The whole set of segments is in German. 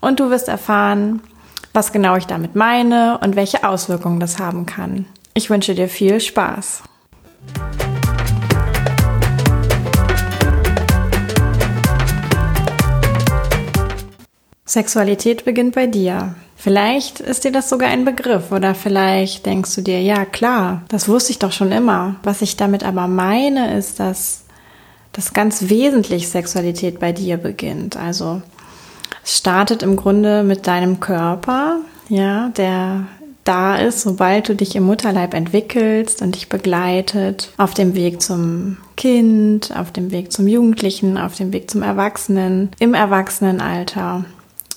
und du wirst erfahren, was genau ich damit meine und welche Auswirkungen das haben kann. Ich wünsche dir viel Spaß. Sexualität beginnt bei dir. Vielleicht ist dir das sogar ein Begriff oder vielleicht denkst du dir, ja klar, das wusste ich doch schon immer. Was ich damit aber meine, ist, dass dass ganz wesentlich Sexualität bei dir beginnt. Also es startet im Grunde mit deinem Körper, ja, der da ist, sobald du dich im Mutterleib entwickelst und dich begleitet auf dem Weg zum Kind, auf dem Weg zum Jugendlichen, auf dem Weg zum Erwachsenen, im Erwachsenenalter.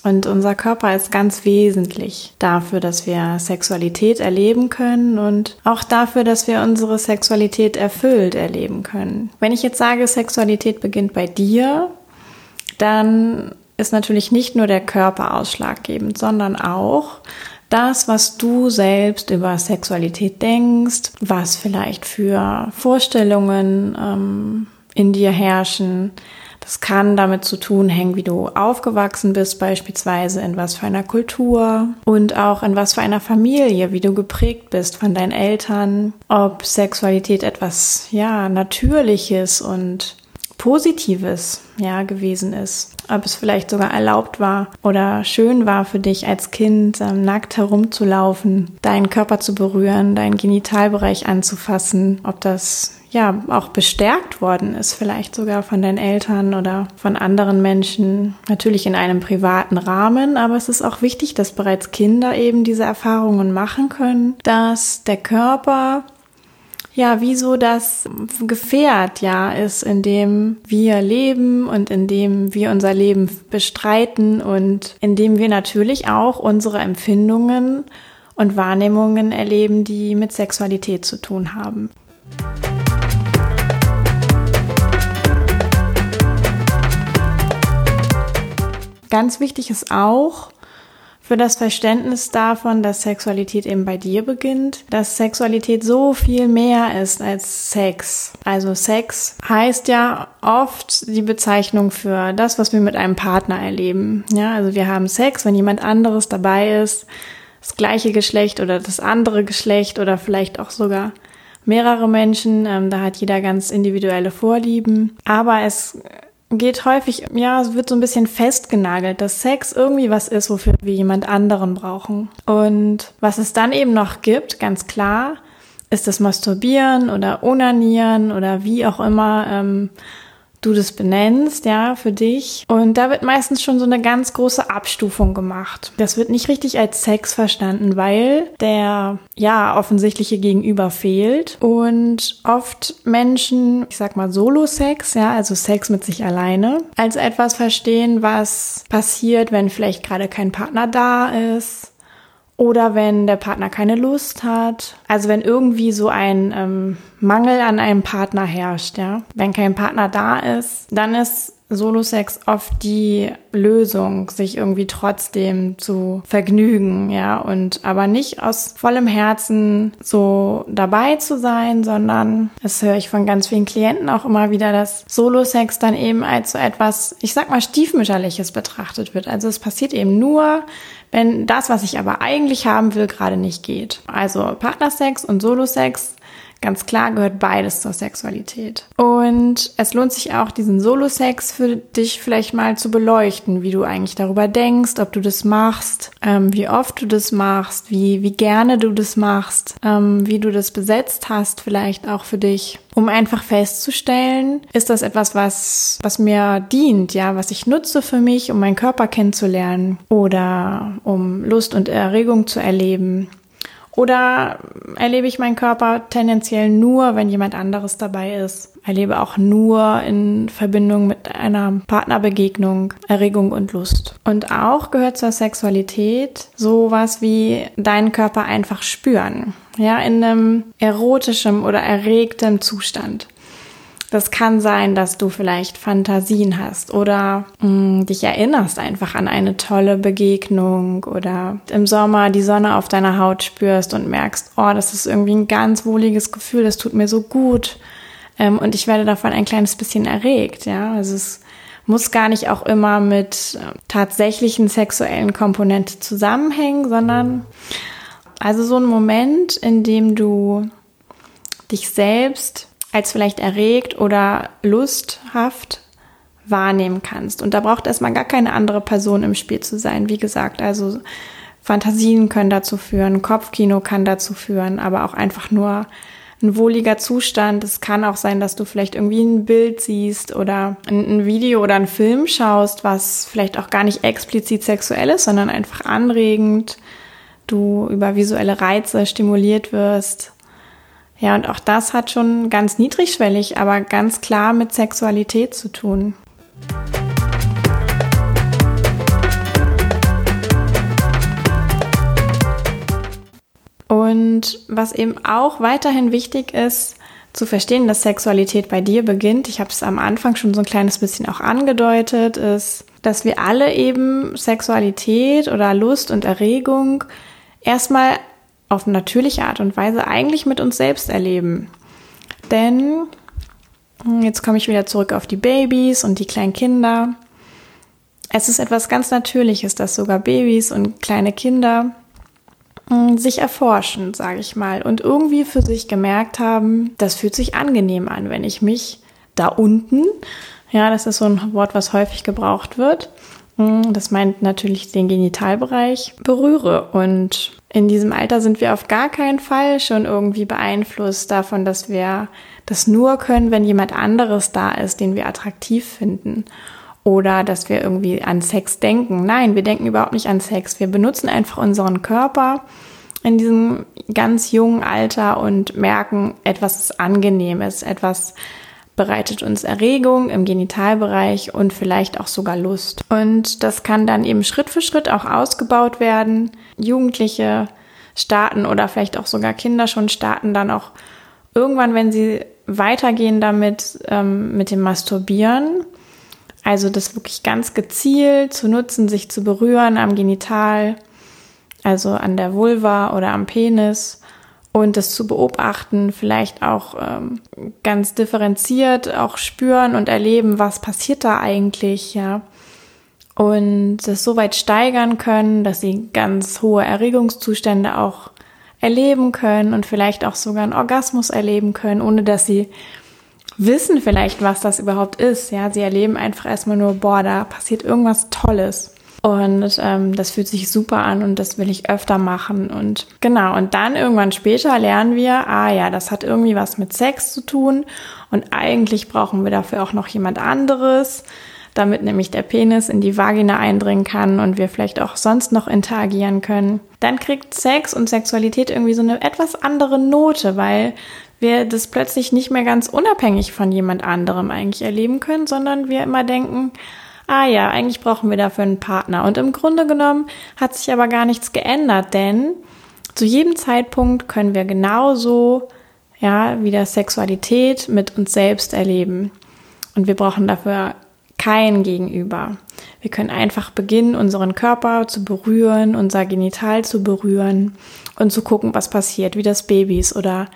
Und unser Körper ist ganz wesentlich dafür, dass wir Sexualität erleben können und auch dafür, dass wir unsere Sexualität erfüllt erleben können. Wenn ich jetzt sage, Sexualität beginnt bei dir, dann ist natürlich nicht nur der Körper ausschlaggebend, sondern auch das, was du selbst über Sexualität denkst, was vielleicht für Vorstellungen ähm, in dir herrschen, das kann damit zu tun hängen, wie du aufgewachsen bist, beispielsweise in was für einer Kultur und auch in was für einer Familie, wie du geprägt bist von deinen Eltern, ob Sexualität etwas, ja, Natürliches und Positives, ja, gewesen ist. Ob es vielleicht sogar erlaubt war oder schön war für dich als Kind, ähm, nackt herumzulaufen, deinen Körper zu berühren, deinen Genitalbereich anzufassen, ob das ja auch bestärkt worden ist, vielleicht sogar von deinen Eltern oder von anderen Menschen, natürlich in einem privaten Rahmen, aber es ist auch wichtig, dass bereits Kinder eben diese Erfahrungen machen können, dass der Körper ja, wie so das Gefährt, ja, ist, in dem wir leben und in dem wir unser Leben bestreiten und in dem wir natürlich auch unsere Empfindungen und Wahrnehmungen erleben, die mit Sexualität zu tun haben. Ganz wichtig ist auch für das Verständnis davon, dass Sexualität eben bei dir beginnt, dass Sexualität so viel mehr ist als Sex. Also Sex heißt ja oft die Bezeichnung für das, was wir mit einem Partner erleben. Ja, also wir haben Sex, wenn jemand anderes dabei ist, das gleiche Geschlecht oder das andere Geschlecht oder vielleicht auch sogar mehrere Menschen. Ähm, da hat jeder ganz individuelle Vorlieben. Aber es geht häufig, ja, es wird so ein bisschen festgenagelt, dass Sex irgendwie was ist, wofür wir jemand anderen brauchen. Und was es dann eben noch gibt, ganz klar, ist das Masturbieren oder Onanieren oder wie auch immer. Ähm, du das benennst, ja, für dich. Und da wird meistens schon so eine ganz große Abstufung gemacht. Das wird nicht richtig als Sex verstanden, weil der, ja, offensichtliche Gegenüber fehlt und oft Menschen, ich sag mal Solo-Sex, ja, also Sex mit sich alleine, als etwas verstehen, was passiert, wenn vielleicht gerade kein Partner da ist oder wenn der Partner keine Lust hat. Also wenn irgendwie so ein ähm, Mangel an einem Partner herrscht, ja. Wenn kein Partner da ist, dann ist Solo-Sex oft die Lösung, sich irgendwie trotzdem zu vergnügen, ja, und aber nicht aus vollem Herzen so dabei zu sein, sondern das höre ich von ganz vielen Klienten auch immer wieder, dass Solo-Sex dann eben als so etwas, ich sag mal, stiefmütterliches betrachtet wird. Also es passiert eben nur, wenn das, was ich aber eigentlich haben will, gerade nicht geht. Also Partnersex und Solo-Sex Ganz klar gehört beides zur Sexualität. Und es lohnt sich auch, diesen Solo-Sex für dich vielleicht mal zu beleuchten, wie du eigentlich darüber denkst, ob du das machst, ähm, wie oft du das machst, wie, wie gerne du das machst, ähm, wie du das besetzt hast, vielleicht auch für dich um einfach festzustellen, ist das etwas, was, was mir dient, ja, was ich nutze für mich, um meinen Körper kennenzulernen oder um Lust und Erregung zu erleben Oder erlebe ich meinen Körper tendenziell nur, wenn jemand anderes dabei ist? Erlebe auch nur in Verbindung mit einer Partnerbegegnung Erregung und Lust. Und auch gehört zur Sexualität sowas wie deinen Körper einfach spüren. Ja, in einem erotischem oder erregtem Zustand. Das kann sein, dass du vielleicht Fantasien hast oder mh, mm, dich erinnerst einfach an eine tolle Begegnung oder im Sommer die Sonne auf deiner Haut spürst und merkst, oh, das ist irgendwie ein ganz wohliges Gefühl, das tut mir so gut. Ähm, und ich werde davon ein kleines bisschen erregt, ja. Also es muss gar nicht auch immer mit äh, tatsächlichen sexuellen Komponenten zusammenhängen, sondern also so ein Moment, in dem du dich selbst als vielleicht erregt oder lusthaft wahrnehmen kannst. Und da braucht erstmal gar keine andere Person im Spiel zu sein. Wie gesagt, also Fantasien können dazu führen, Kopfkino kann dazu führen, aber auch einfach nur ein wohliger Zustand. Es kann auch sein, dass du vielleicht irgendwie ein Bild siehst oder ein, Video oder einen Film schaust, was vielleicht auch gar nicht explizit sexuell ist, sondern einfach anregend. Du über visuelle Reize stimuliert wirst. Ja, und auch das hat schon ganz niedrigschwellig, aber ganz klar mit Sexualität zu tun. Und was eben auch weiterhin wichtig ist, zu verstehen, dass Sexualität bei dir beginnt, ich habe es am Anfang schon so ein kleines bisschen auch angedeutet, ist, dass wir alle eben Sexualität oder Lust und Erregung erstmal auf natürliche Art und Weise eigentlich mit uns selbst erleben. Denn hm, jetzt komme ich wieder zurück auf die Babys und die kleinen Kinder. Es ist etwas ganz Natürliches, dass sogar Babys und kleine Kinder hm, sich erforschen, sage ich mal, und irgendwie für sich gemerkt haben, das fühlt sich angenehm an, wenn ich mich da unten, ja, das ist so ein Wort, was häufig gebraucht wird, hm, das meint natürlich den Genitalbereich, berühre. Und in diesem Alter sind wir auf gar keinen Fall schon irgendwie beeinflusst davon, dass wir das nur können, wenn jemand anderes da ist, den wir attraktiv finden. Oder dass wir irgendwie an Sex denken. Nein, wir denken überhaupt nicht an Sex. Wir benutzen einfach unseren Körper in diesem ganz jungen Alter und merken, etwas Angenehmes, etwas bereitet uns Erregung im Genitalbereich und vielleicht auch sogar Lust. Und das kann dann eben Schritt für Schritt auch ausgebaut werden. Jugendliche starten oder vielleicht auch sogar Kinder schon starten dann auch irgendwann, wenn sie weitergehen damit, ähm, mit dem Masturbieren. Also das wirklich ganz gezielt zu nutzen, sich zu berühren am Genital, also an der Vulva oder am Penis und das zu beobachten, vielleicht auch ähm, ganz differenziert auch spüren und erleben, was passiert da eigentlich, ja. Und das so weit steigern können, dass sie ganz hohe Erregungszustände auch erleben können und vielleicht auch sogar einen Orgasmus erleben können, ohne dass sie wissen vielleicht, was das überhaupt ist. Ja, sie erleben einfach erstmal nur, boah, da passiert irgendwas Tolles. Und ähm, das fühlt sich super an und das will ich öfter machen. Und genau, und dann irgendwann später lernen wir, ah ja, das hat irgendwie was mit Sex zu tun. Und eigentlich brauchen wir dafür auch noch jemand anderes, damit nämlich der Penis in die Vagina eindringen kann und wir vielleicht auch sonst noch interagieren können. Dann kriegt Sex und Sexualität irgendwie so eine etwas andere Note, weil wir das plötzlich nicht mehr ganz unabhängig von jemand anderem eigentlich erleben können, sondern wir immer denken, ah ja, eigentlich brauchen wir dafür einen Partner. Und im Grunde genommen hat sich aber gar nichts geändert, denn zu jedem Zeitpunkt können wir genauso, ja, wieder Sexualität mit uns selbst erleben. Und wir brauchen dafür kein Gegenüber. Wir können einfach beginnen, unseren Körper zu berühren, unser Genital zu berühren und zu gucken, was passiert, wie das Babys oder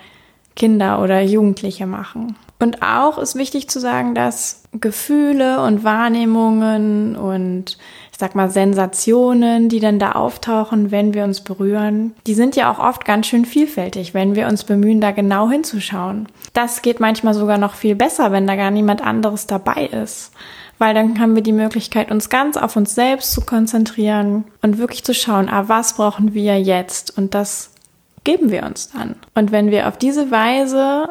Kinder oder Jugendliche machen. Und auch ist wichtig zu sagen, dass Gefühle und Wahrnehmungen und ich sag mal Sensationen, die dann da auftauchen, wenn wir uns berühren, die sind ja auch oft ganz schön vielfältig, wenn wir uns bemühen, da genau hinzuschauen. Das geht manchmal sogar noch viel besser, wenn da gar niemand anderes dabei ist. Weil dann haben wir die Möglichkeit, uns ganz auf uns selbst zu konzentrieren und wirklich zu schauen, ah, was brauchen wir jetzt? Und das geben wir uns dann. Und wenn wir auf diese Weise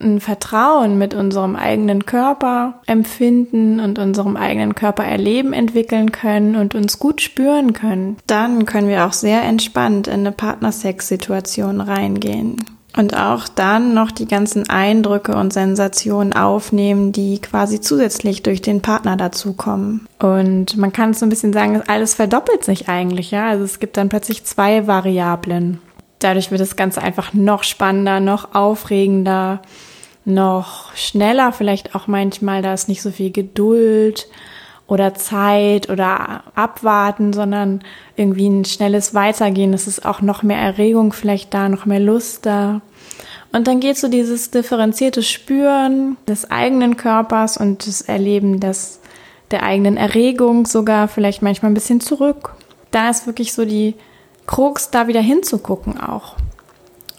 ein Vertrauen mit unserem eigenen Körper empfinden und unserem eigenen Körper erleben entwickeln können und uns gut spüren können, dann können wir auch sehr entspannt in eine Partnersex-Situation reingehen. Und auch dann noch die ganzen Eindrücke und Sensationen aufnehmen, die quasi zusätzlich durch den Partner dazukommen. Und man kann so ein bisschen sagen, alles verdoppelt sich eigentlich, ja. Also es gibt dann plötzlich zwei Variablen. Dadurch wird das Ganze einfach noch spannender, noch aufregender, noch schneller, vielleicht auch manchmal, da ist nicht so viel Geduld oder Zeit oder Abwarten, sondern irgendwie ein schnelles Weitergehen. Es ist auch noch mehr Erregung vielleicht da, noch mehr Lust da. Und dann geht so dieses differenzierte Spüren des eigenen Körpers und das Erleben des, der eigenen Erregung sogar vielleicht manchmal ein bisschen zurück. Da ist wirklich so die Krux, da wieder hinzugucken auch.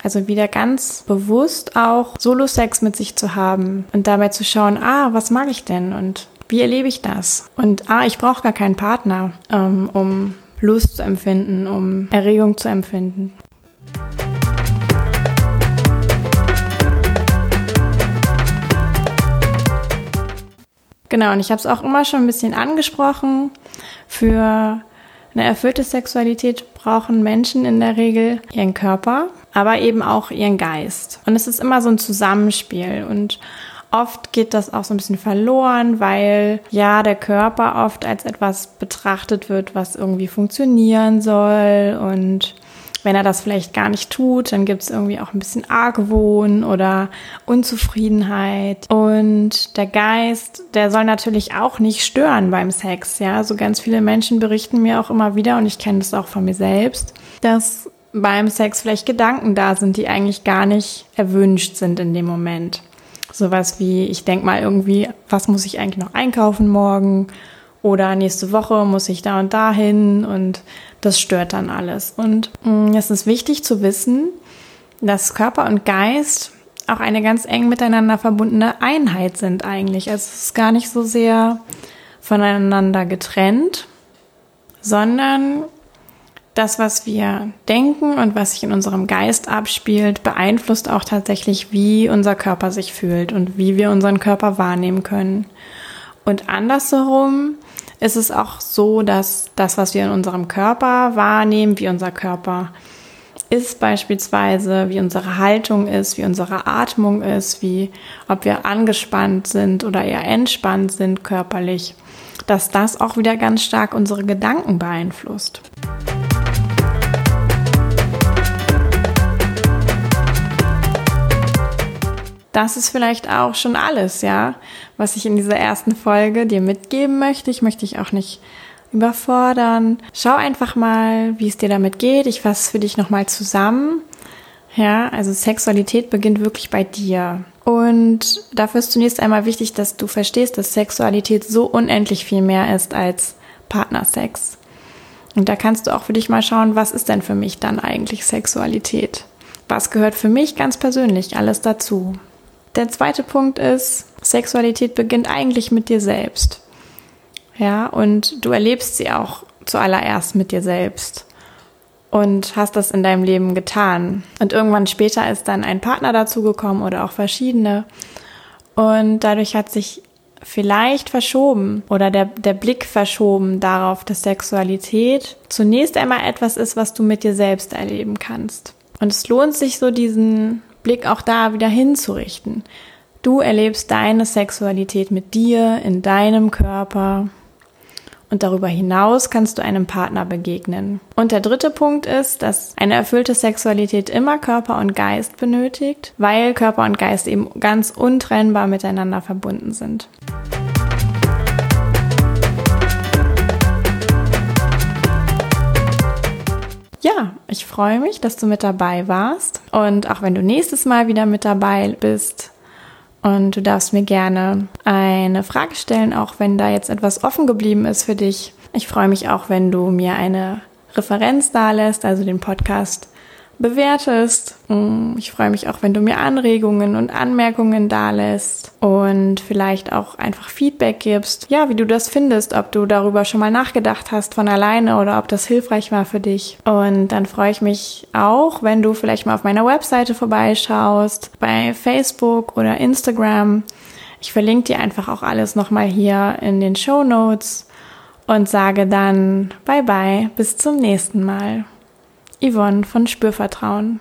Also wieder ganz bewusst auch Solo-Sex mit sich zu haben und dabei zu schauen, ah, was mag ich denn und wie erlebe ich das? Und ah, ich brauche gar keinen Partner, ähm, um Lust zu empfinden, um Erregung zu empfinden. Genau, und ich habe es auch immer schon ein bisschen angesprochen. Für eine erfüllte Sexualität brauchen Menschen in der Regel ihren Körper, aber eben auch ihren Geist. Und es ist immer so ein Zusammenspiel. Und oft geht das auch so ein bisschen verloren, weil ja der Körper oft als etwas betrachtet wird, was irgendwie funktionieren soll und wenn er das vielleicht gar nicht tut, dann gibt es irgendwie auch ein bisschen Argwohn oder Unzufriedenheit. Und der Geist, der soll natürlich auch nicht stören beim Sex. Ja, so ganz viele Menschen berichten mir auch immer wieder, und ich kenne das auch von mir selbst, dass beim Sex vielleicht Gedanken da sind, die eigentlich gar nicht erwünscht sind in dem Moment. Sowas wie, ich denke mal irgendwie, was muss ich eigentlich noch einkaufen morgen? Oder nächste Woche muss ich da und da hin und das stört dann alles. Und mm, es ist wichtig zu wissen, dass Körper und Geist auch eine ganz eng miteinander verbundene Einheit sind eigentlich. Also es ist gar nicht so sehr voneinander getrennt, sondern das, was wir denken und was sich in unserem Geist abspielt, beeinflusst auch tatsächlich, wie unser Körper sich fühlt und wie wir unseren Körper wahrnehmen können. Und andersherum ist es auch so, dass das, was wir in unserem Körper wahrnehmen, wie unser Körper ist beispielsweise, wie unsere Haltung ist, wie unsere Atmung ist, wie ob wir angespannt sind oder eher entspannt sind körperlich, dass das auch wieder ganz stark unsere Gedanken beeinflusst. Das ist vielleicht auch schon alles, ja, was ich in dieser ersten Folge dir mitgeben möchte. Ich möchte dich auch nicht überfordern. Schau einfach mal, wie es dir damit geht. Ich fasse für dich nochmal zusammen. Ja, also Sexualität beginnt wirklich bei dir. Und dafür ist zunächst einmal wichtig, dass du verstehst, dass Sexualität so unendlich viel mehr ist als Partnersex. Und da kannst du auch für dich mal schauen, was ist denn für mich dann eigentlich Sexualität? Was gehört für mich ganz persönlich alles dazu? Der zweite Punkt ist, Sexualität beginnt eigentlich mit dir selbst. Ja, und du erlebst sie auch zuallererst mit dir selbst und hast das in deinem Leben getan. Und irgendwann später ist dann ein Partner dazugekommen oder auch verschiedene. Und dadurch hat sich vielleicht verschoben oder der, der Blick verschoben darauf, dass Sexualität zunächst einmal etwas ist, was du mit dir selbst erleben kannst. Und es lohnt sich so diesen Blick auch da wieder hinzurichten. Du erlebst deine Sexualität mit dir, in deinem Körper. Und darüber hinaus kannst du einem Partner begegnen. Und der dritte Punkt ist, dass eine erfüllte Sexualität immer Körper und Geist benötigt, weil Körper und Geist eben ganz untrennbar miteinander verbunden sind. Ja, ich freue mich, dass du mit dabei warst. Und auch wenn du nächstes Mal wieder mit dabei bist, und du darfst mir gerne eine Frage stellen, auch wenn da jetzt etwas offen geblieben ist für dich. Ich freue mich auch, wenn du mir eine Referenz da lässt, also den Podcast bewertest. Mm, ich freue mich auch, wenn du mir Anregungen und Anmerkungen da lässt und vielleicht auch einfach Feedback gibst. Ja, wie du das findest, ob du darüber schon mal nachgedacht hast von alleine oder ob das hilfreich war für dich. Und dann freue ich mich auch, wenn du vielleicht mal auf meiner Webseite vorbeischaust, bei Facebook oder Instagram. Ich verlinke dir einfach auch alles nochmal hier in den Show Notes und sage dann Bye bye, bis zum nächsten Mal. Yvonne von Spürvertrauen.